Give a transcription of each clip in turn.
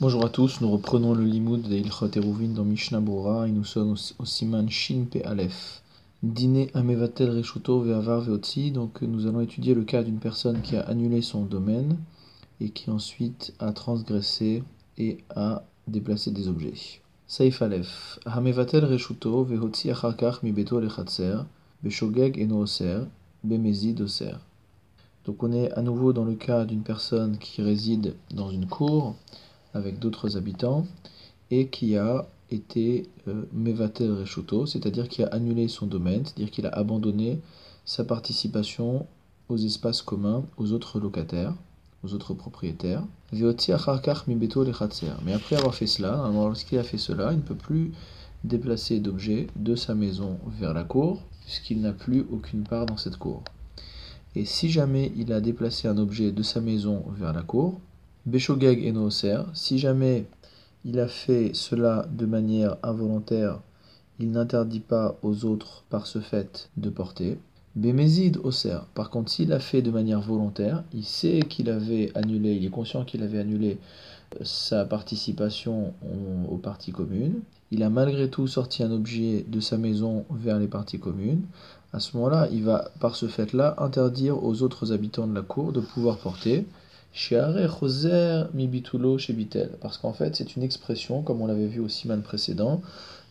Bonjour à tous, nous reprenons le limoud de Ilchot Eruvin dans Mishnah Bora et nous sommes au, Siman Shin Pe Aleph. Dîner Amevatel Reshuto Ve'avar Ve'otzi, donc nous allons étudier le cas d'une personne qui a annulé son domaine et qui ensuite a transgressé et a déplacé des objets. Saif Aleph. Hamevatel Reshuto Ve'otzi Acharkach Mi Beto Lechatzer Beshogeg Eno Oser Bemezid Oser. Donc on est à nouveau dans le cas d'une personne qui réside dans une cour avec d'autres habitants et qui a été euh, mevatel reshuto, c'est-à-dire qui a annulé son domaine, c'est-à-dire qu'il a abandonné sa participation aux espaces communs aux autres locataires, aux autres propriétaires. Mais après avoir fait cela, lorsqu'il a fait cela, il ne peut plus déplacer d'objets de sa maison vers la cour, puisqu'il n'a plus aucune part dans cette cour. Et si jamais il a déplacé un objet de sa maison vers la cour, Beshogeg et Nooser, si jamais il a fait cela de manière involontaire, il n'interdit pas aux autres par ce fait de porter. Bémézid Oser, par contre, s'il a fait de manière volontaire, il sait qu'il avait annulé, il est conscient qu'il avait annulé euh, sa participation aux parties communes. Il a malgré tout sorti un objet de sa maison vers les parties communes. À ce moment-là, il va, par ce fait-là, interdire aux autres habitants de la cour de pouvoir porter. Parce qu'en fait, c'est une expression, comme on l'avait vu au siman précédent,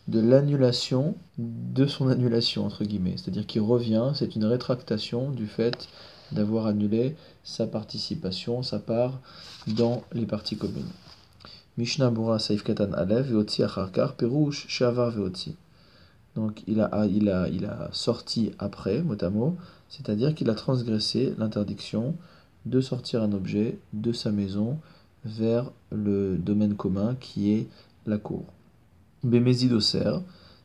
de l'annulation de son annulation, entre guillemets. C'est-à-dire qu'il revient, c'est une rétractation du fait d'avoir annulé sa participation, sa part dans les parties communes. Mishnah Bura Saif Katan Alev, Veotzi Acharkar, Perouche, Shavar Veotzi. Donc il a, il, a, il a sorti après, mot, c'est-à-dire qu'il a transgressé l'interdiction de sortir un objet de sa maison vers le domaine commun qui est la cour. Bémézid au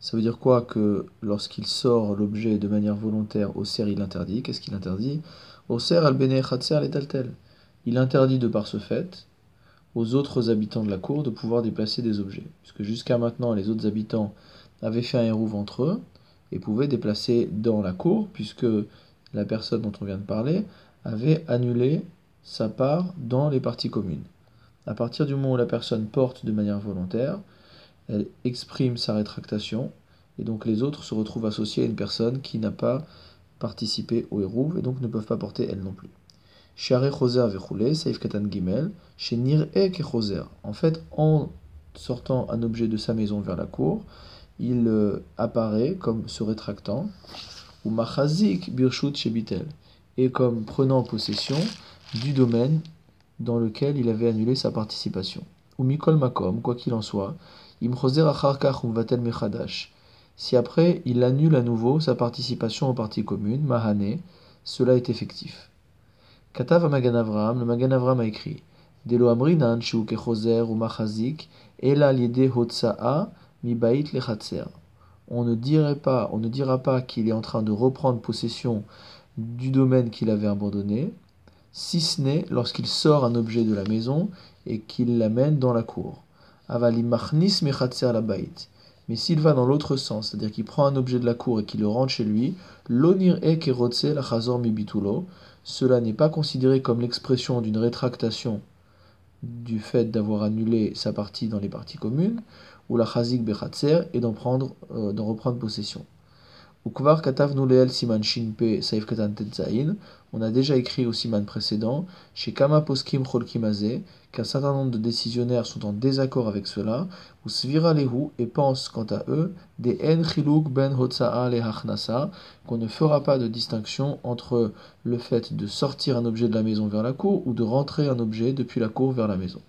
ça veut dire quoi que lorsqu'il sort l'objet de manière volontaire au cerf, il interdit. Qu'est-ce qu'il interdit? Au cerf, al tel Il interdit de par ce fait aux autres habitants de la cour de pouvoir déplacer des objets. Puisque jusqu'à maintenant, les autres habitants avaient fait un hérouve entre eux et pouvaient déplacer dans la cour, puisque la personne dont on vient de parler avait annulé sa part dans les parties communes. À partir du moment où la personne porte de manière volontaire, elle exprime sa rétractation, et donc les autres se retrouvent associés à une personne qui n'a pas participé au hérouve, et donc ne peuvent pas porter elle non plus. En fait, en sortant un objet de sa maison vers la cour, il euh, apparaît comme se rétractant, ou Machazik Birshut Shebitel et comme prenant possession du domaine dans lequel il avait annulé sa participation. Ou Mikol Makom, quoi qu'il en soit, si après il annule à nouveau sa participation aux parties communes, Mahane, cela est effectif. Katav Magan Avram, le Magan Avram a écrit Delo Amrinan, ou Machazik, Ela Liede Hotsa'a, Mibait Lechatser. On ne dirait pas, on ne dira pas qu'il est en train de reprendre possession du domaine qu'il avait abandonné, si ce n'est lorsqu'il sort un objet de la maison et qu'il l'amène dans la cour. Mais s'il va dans l'autre sens, c'est-à-dire qu'il prend un objet de la cour et qu'il le rentre chez lui, l'onir cela n'est pas considéré comme l'expression d'une rétractation du fait d'avoir annulé sa partie dans les parties communes, ou la chazik bechatzer, et d'en euh, d'en reprendre possession. On a déjà écrit au siman précédent, chez Kama poskim qu'un certain nombre de décisionnaires sont en désaccord avec cela, ou svira lehu et pensent quant à eux, des en ben hotsa'a le qu'on ne fera pas de distinction entre le fait de sortir un objet de la maison vers la cour ou de rentrer un objet depuis la cour vers la maison.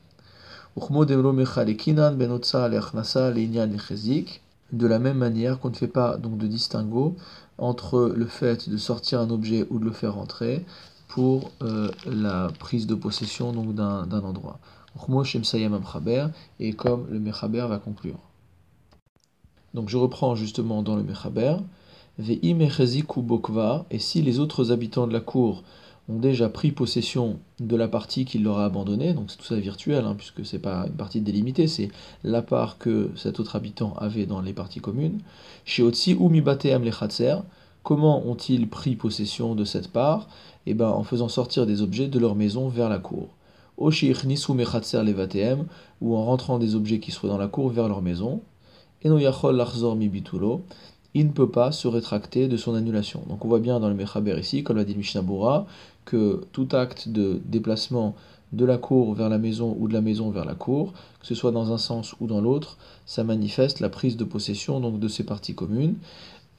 Ben de la même manière qu'on ne fait pas donc de distinguo entre le fait de sortir un objet ou de le faire rentrer pour euh, la prise de possession d'un endroit. Et comme le Mechaber va conclure. Donc je reprends justement dans le Mechaber. Et si les autres habitants de la cour ont déjà pris possession de la partie qu'il leur a abandonnée, donc c'est tout ça virtuel, hein, puisque c'est pas une partie délimitée, c'est la part que cet autre habitant avait dans les parties communes. Chez Otsi ou Mibateam Lechatzer, comment ont-ils pris possession de cette part? Eh bien en faisant sortir des objets de leur maison vers la cour. levatem, ou en rentrant des objets qui soient dans la cour vers leur maison. Il ne peut pas se rétracter de son annulation. Donc on voit bien dans le Mechaber ici, comme l'a dit Mishnah que tout acte de déplacement de la cour vers la maison ou de la maison vers la cour, que ce soit dans un sens ou dans l'autre, ça manifeste la prise de possession donc de ces parties communes.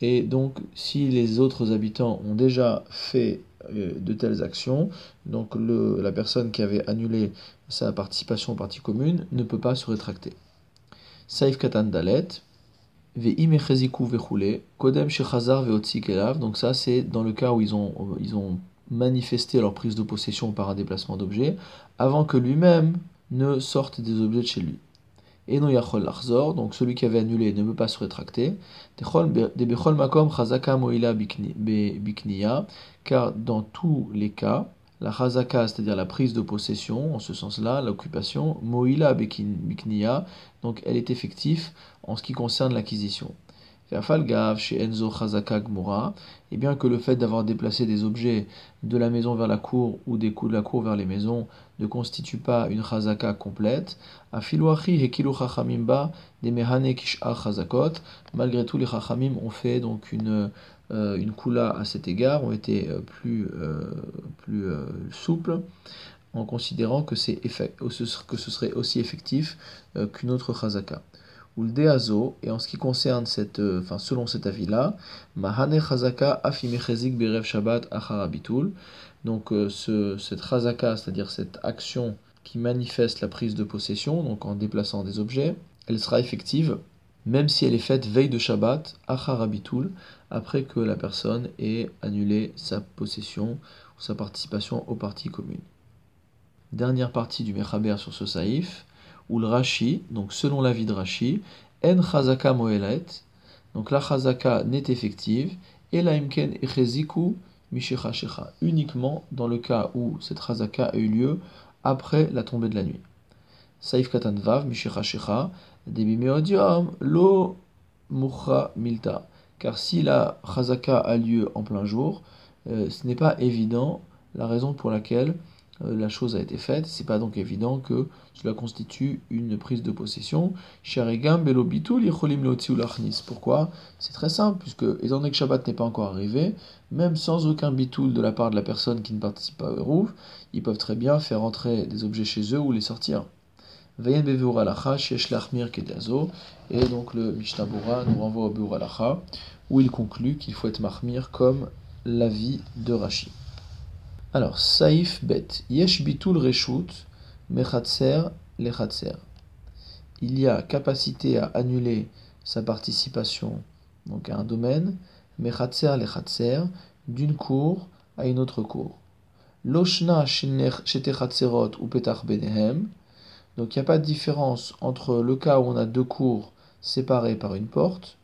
Et donc si les autres habitants ont déjà fait euh, de telles actions, donc la personne qui avait annulé sa participation aux parties communes ne peut pas se rétracter. Saif Katan Dalet, Kodem donc ça c'est dans le cas où ils ont, ils ont manifesté leur prise de possession par un déplacement d'objet, avant que lui-même ne sorte des objets de chez lui. Et non yachol donc celui qui avait annulé ne peut pas se rétracter. makom chazaka moila bikniya, car dans tous les cas, la chazaka, c'est-à-dire la prise de possession, en ce sens-là, l'occupation, moila bikniya, donc elle est effective en ce qui concerne l'acquisition. chez Enzo Chazaka et bien que le fait d'avoir déplacé des objets de la maison vers la cour ou des coups de la cour vers les maisons ne constitue pas une chazaka complète, des mehane chazakot, malgré tout les chachamim ont fait donc une, une kula à cet égard, ont été euh, plus, euh, plus souples en considérant que, que ce serait aussi effectif qu'une autre chazaka. Ou deazo, et en ce qui concerne cette, euh, enfin selon cet avis-là, mahane chazaka afimechezik berev shabbat acharabitul, donc euh, ce, cette chazaka, c'est-à-dire cette action qui manifeste la prise de possession, donc en déplaçant des objets, elle sera effective même si elle est faite veille de Shabbat, acharabitul, après que la personne ait annulé sa possession ou sa participation aux parties communes. Dernière partie du Mechaber sur ce saïf, ou le Rashi, donc selon l'avis de Rashi, en chazaka moelet, donc la chazaka n'est effective, et la imken echeziku mishecha uniquement dans le cas où cette chazaka a eu lieu après la tombée de la nuit. Saif katan vav debimeodium lo mucha milta. Car si la chazaka a lieu en plein jour, euh, ce n'est pas évident la raison pour laquelle euh, la chose a été faite, c'est pas donc évident que cela constitue une prise de possession. Pourquoi? C'est très simple, puisque étant donné que Shabbat n'est pas encore arrivé, même sans aucun bitoul de la part de la personne qui ne participe pas au Hérouf, ils peuvent très bien faire entrer des objets chez eux ou les sortir. Et donc le Mishnah nous renvoie au Beur où il conclut qu'il faut être mahmir comme l'avis de Rashi. Alors, Saif Bet. Yesh bitul reshut, mechatser lechatser. Il y a capacité à annuler sa participation donc à un domaine, mechatser lechatser, d'une cour à une autre cour. Loshna shetechatserot ou petach benehem. Donc il n'y a pas de différence entre le cas où on a deux cours séparées par une porte,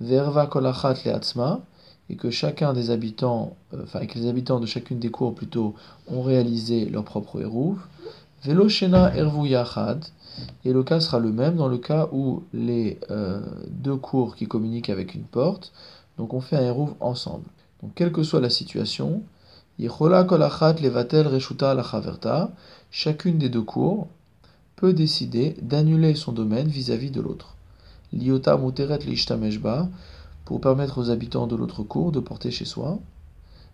verva kolachat leatzma, et que chacun des habitants, euh, enfin que les habitants de chacune des cours plutôt, ont réalisé leur propre hérouv. Veloshena ervu et le cas sera le même dans le cas où les euh, deux cours qui communiquent avec une porte, donc on fait un hérouv ensemble. Donc quelle que soit la situation, Yechola kolachat levatel reshuta lachaverta, chacune des deux cours peut décider d'annuler son domaine vis-à-vis de l'autre. Liota muteret lishtameshba, pour permettre aux habitants de l'autre cour de porter chez soi.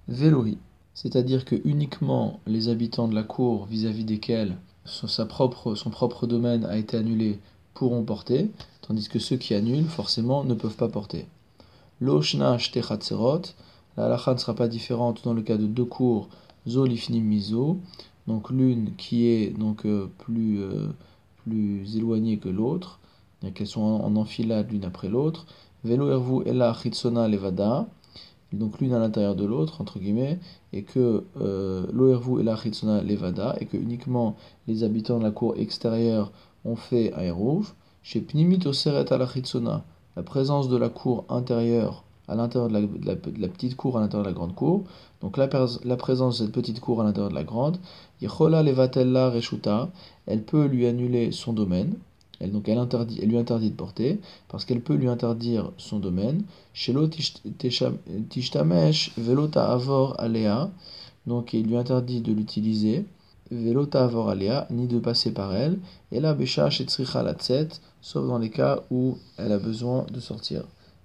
Vélohi, c'est-à-dire que uniquement les habitants de la cour vis-à-vis desquels son, propre, son propre domaine a été annulé pourront porter, tandis que ceux qui annulent forcément ne peuvent pas porter. L'oshna techatserot, la halakha ne sera pas différente dans le cas de deux cours zolifnim miso, donc l'une qui est donc euh, plus, euh, plus éloignée que l'autre, qu'elles sont en enfilade l'une après l'autre, Velo ervu ella chitsona levada, donc l'une à l'intérieur de l'autre, entre guillemets, et que euh, lo ervu ella chitsona levada, et que uniquement les habitants de la cour extérieure ont fait un Chez pnimit oseret la chitsona, la présence de la cour intérieure à l'intérieur de, la, petite cour à l'intérieur de la grande cour, donc la, la présence de cette petite cour à l'intérieur de la grande, yechola levatella reshuta, elle peut lui annuler son domaine, elle, donc elle, interdit, elle lui interdit de porter, parce qu'elle peut lui interdire son domaine. Shelo tishtamesh velota avor alea, donc il lui interdit de l'utiliser, velota avoralia, ni de passer par elle, et la besha shetzricha sauf dans les cas où elle a besoin de sortir.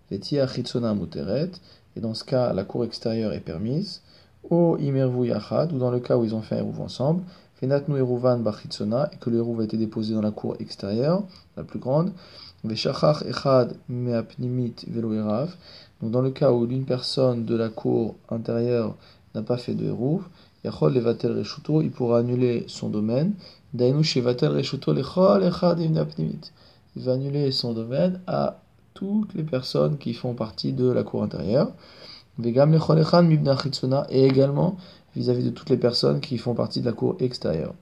Et dans ce cas, la cour extérieure est permise. O imervu yachad, ou dans le cas où ils ont fait un eruv ensemble. Fenatnu eruvan bachitsona, et que le eruv a été déposé dans la cour extérieure, la plus grande. Veshachach echad meapnimit velo Donc dans le cas où l'une personne de la cour intérieure n'a pas fait de eruv, yachol levatel reshuto, il pourra annuler son domaine. Dainu shevatel reshuto lechol echad meapnimit. Il va annuler son domaine à toutes les personnes qui font partie de la cour intérieure. Et également vis-à-vis de toutes les personnes qui font partie de la cour extérieure.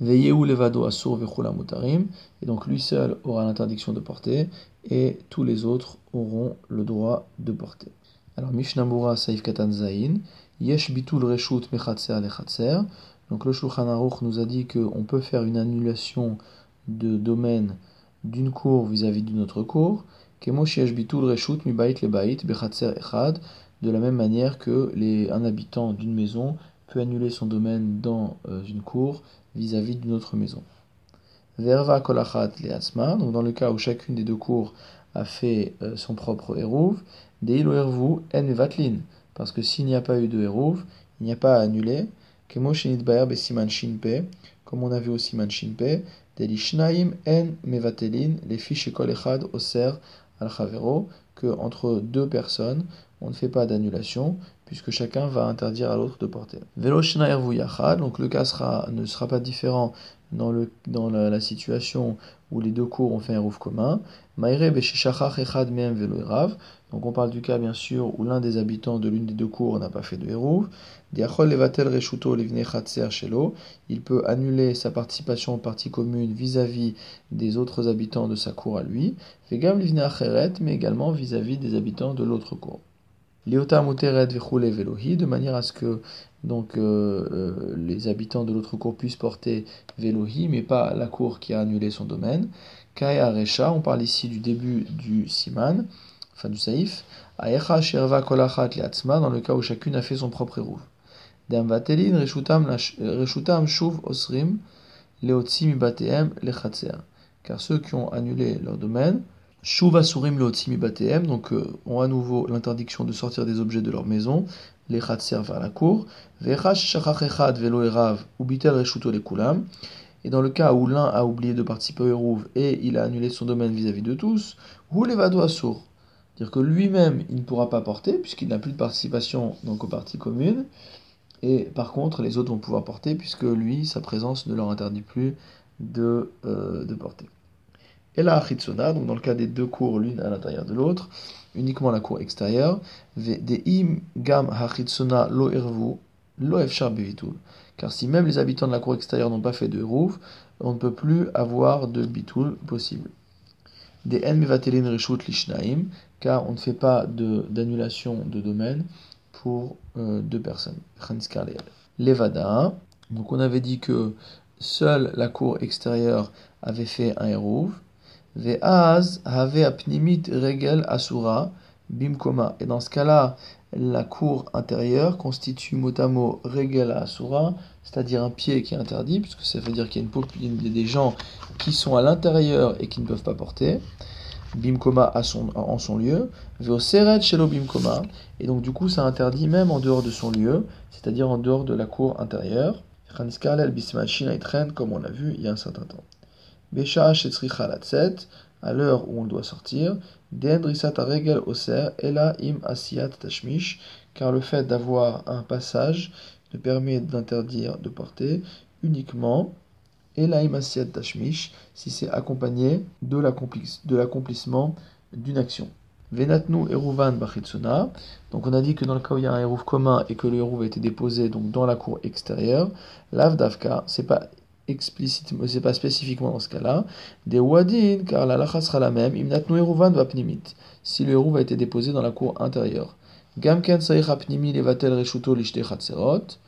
Veyeu levado asur mutarim, et donc lui seul aura l'interdiction de porter, et tous les autres auront le droit de porter. Alors Mishnamura Saif Katan Zain, Yesh bitul reshut mechatser lechatser. Donc le Shulchan Aruch nous a dit qu'on peut faire une annulation de domaine d'une cour vis-à-vis d'une autre cour, de la même manière que les, un habitant d'une maison peut annuler son domaine dans euh, une cour vis-à-vis d'une autre maison. Verva kolachat leatzma, donc dans le cas où chacune des deux cours a fait euh, son propre eruv, deilo ervu en vatlin, parce que s'il n'y a pas eu de eruv, il n'y a pas à annuler. Kemo baer besiman shinpe, comme on a vu au siman shinpe, delishnaim en mevatelin, les fiches kol echad oser que entre deux personnes, on ne fait pas d'annulation, puisque chacun va interdire à l'autre de porter. Velo donc le cas ne sera pas différent dans, la, situation où les deux cours ont fait un rouf commun. Donc on parle du cas bien sûr où l'un des habitants de l'une des deux cours n'a pas fait de hérouv. Il peut annuler sa participation aux parties communes vis-à-vis des autres habitants de sa cour à lui. Mais également vis-à-vis des habitants de l'autre cour. de manière à ce que donc euh, euh, les habitants de l'autre cour puissent porter velohi, mais pas la cour qui a annulé son domaine. Kaya Resha, on parle ici du début du siman, enfin du saïf. Aecha Sherva Kolachat dans le cas où chacune a fait son propre érouv. Dam Vatelin Reshutam Shuv Osrim Leotzi Mibateem Lechatzer. Car ceux qui ont annulé leur domaine, Shuv Asurim Leotzi Mibateem, donc euh, ont à nouveau l'interdiction de sortir des objets de leur maison, les Chatzer vers la cour. Vechash Shachach Echad Velo Erav Ubitel Reshuto Lekulam. Et dans le cas où l'un a oublié de participer au Hérouv et il a annulé son domaine vis-à-vis de tous, ou levado assour. C'est-à-dire que lui-même, il ne pourra pas porter, puisqu'il n'a plus de participation donc, aux parties communes. Et par contre, les autres vont pouvoir porter, puisque lui, sa présence ne leur interdit plus de, euh, de porter. Et la Achitsona, donc dans le cas des deux cours l'une à l'intérieur de l'autre, uniquement la cour extérieure, de im gam Achitsona lo ervu, lo. Car si même les habitants de la cour extérieure n'ont pas fait de rouf, on ne peut plus avoir de bitul possible. Des en mevatelin reshut lishnaim, car on ne fait pas d'annulation de, domaine pour euh, deux personnes. Levada, donc on avait dit que seule la cour extérieure avait fait un eruv. Ve'az have apnimit regel asura bimkoma. Et dans ce cas-là, la cour intérieure constitue mot à mot regel asura, c'est-à-dire un pied qui est interdit, puisque ça veut dire qu'il y a des gens qui sont à l'intérieur et qui ne peuvent pas porter. Bimkoma à son, en son lieu, Veoseret Shelo Bimkoma, et donc du coup ça interdit même en dehors de son lieu, c'est-à-dire en dehors de la cour intérieure. Comme on l'a vu il y a un certain temps. Besha à l'heure où on doit sortir, car le fait d'avoir un passage ne permet d'interdire de porter uniquement ela im asiat tashmish si c'est accompagné de l'accomplissement d'une action. Venatnu eruvan bachitsuna. Donc on a dit que dans le cas où il y a un eruv commun et que le eruv a été déposé dans la cour extérieure, l'avdavka, c'est pas explicitement, c'est pas spécifiquement dans ce cas-là, des wadin, car la lacha sera la même, imnatnu eruvan vapnimit, si le eruv a été déposé dans la cour intérieure. Gamken saïch apnimi levatel reshuto lishte chatserot,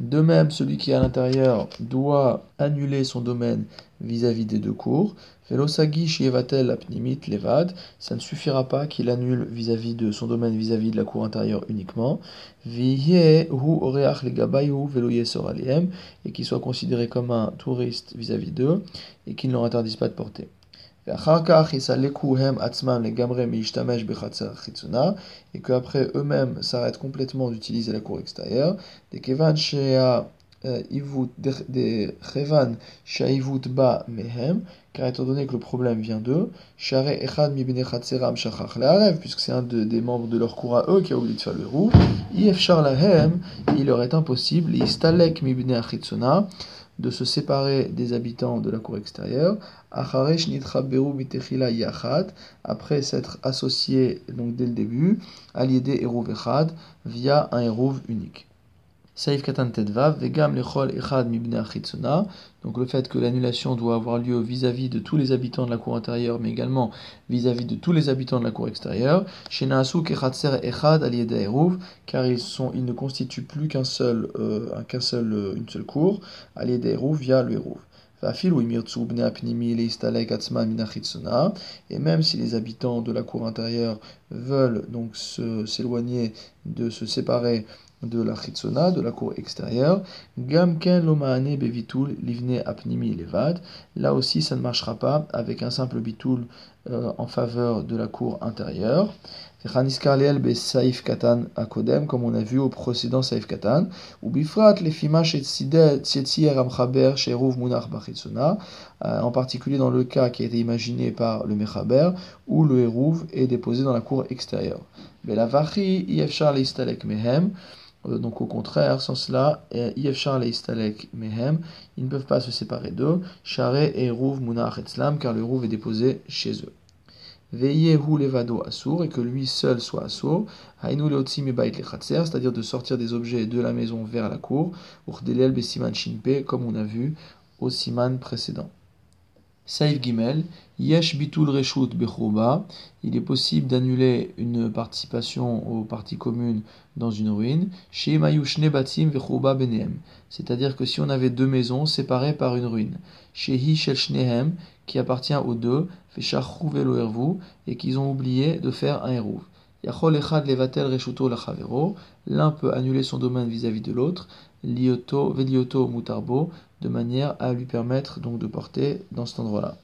De même, celui qui est à l'intérieur doit annuler son domaine vis-à-vis des deux cours. Velosagi shievatel apnimit levad, ça ne suffira pas qu'il annule vis-à-vis de son domaine vis-à-vis de la cour intérieure uniquement. Viye hu oreach legabayu veloye soraliem, et qu'il soit considéré comme un touriste vis-à-vis d'eux, et qu'il ne leur interdise pas de porter. Et qu'après eux-mêmes s'arrêtent complètement d'utiliser la cour extérieure. Kevan des revan shaivut ba mehem, car étant donné que le problème vient d'eux, share echad mibne chatzeram shachach puisque c'est un des membres de leur cour à eux qui a oublié de faire le roux, if lahem, il leur est impossible, istalek mibne achitzona, de se séparer des habitants de la cour extérieure, après s'être associés donc dès le début, à l'idée Eruv Echad, via un Eruv unique. Saif Tedvav, Vegam Lechol Echad donc le fait que l'annulation doit avoir lieu vis-à-vis de tous les habitants de la cour intérieure, mais également vis-à-vis de tous les habitants de la cour extérieure, Shenaasu Kechatser Echad Alieda car ils, sont, ils ne constituent plus qu'un seul, euh, euh, une seule cour, Alieda via le. Et même si les habitants de la cour intérieure veulent donc s'éloigner, de se séparer de la chitsona, de la cour extérieure. Gamken lomaane bevitul livne apnimi levad. Là aussi, ça ne marchera pas avec un simple bitul euh, en faveur de la cour intérieure. Be saif katan akodem, comme on a vu au précédent saif katan. Ou bifrat. Euh, en particulier dans le cas qui a été imaginé par le mechaber, où le hérouv est déposé dans la cour extérieure. Leistalek mehem. Euh, donc au contraire, sans cela, Yefchar et Istalek Mehem, ils ne peuvent pas se séparer d'eux. Share et Munach Etzlam, car le Rouv est déposé chez eux. Veillez Hu Levado Assour, et que lui seul soit Assour. Hainu Leotzim Bait c'est-à-dire de sortir des objets de la maison vers la cour. Urdelel Besiman Shinpe, comme on a vu au Siman précédent. Saif Gimel, Yesh Bitul Reshut Bechrouba, il est possible d'annuler une participation aux parties communes dans une ruine, chez Mayushne Batim Vechrouba Benehem, c'est-à-dire que si on avait deux maisons séparées par une ruine, chez Shnehem, qui appartient aux deux, et qu'ils ont oublié de faire un Eruv. L'un peut annuler son domaine vis-à-vis de l'autre, Lioto, Velioto Mutarbo, de manière à lui permettre donc de porter dans cet endroit-là.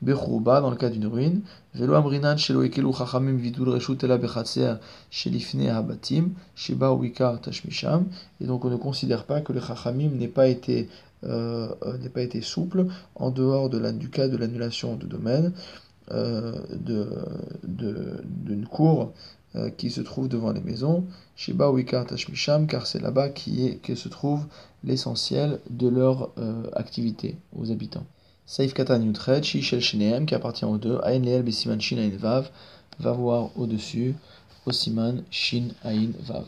Bechouba, dans le cas d'une ruine, Velo Amrinan Shelo Ekelu Chachamim Vidul Reshutela Bechatser Shelifne Habatim, Sheba Wikar Tashmisham, et donc on ne considère pas que le Chachamim n'ait pas été euh, n'ait pas été souple en dehors de la, du cas de l'annulation de domaine euh, d'une cour euh, qui se trouve devant les maisons, Sheba Wikar Tashmisham, car c'est là-bas qui, est, que se trouve l'essentiel de leur euh, activité aux habitants. Saif Katan Yutret, Shishel Shineem, qui appartient aux deux, Ain Leel Besiman Shin Ain Vav, va voir au-dessus, au Siman Shin Ain Vav.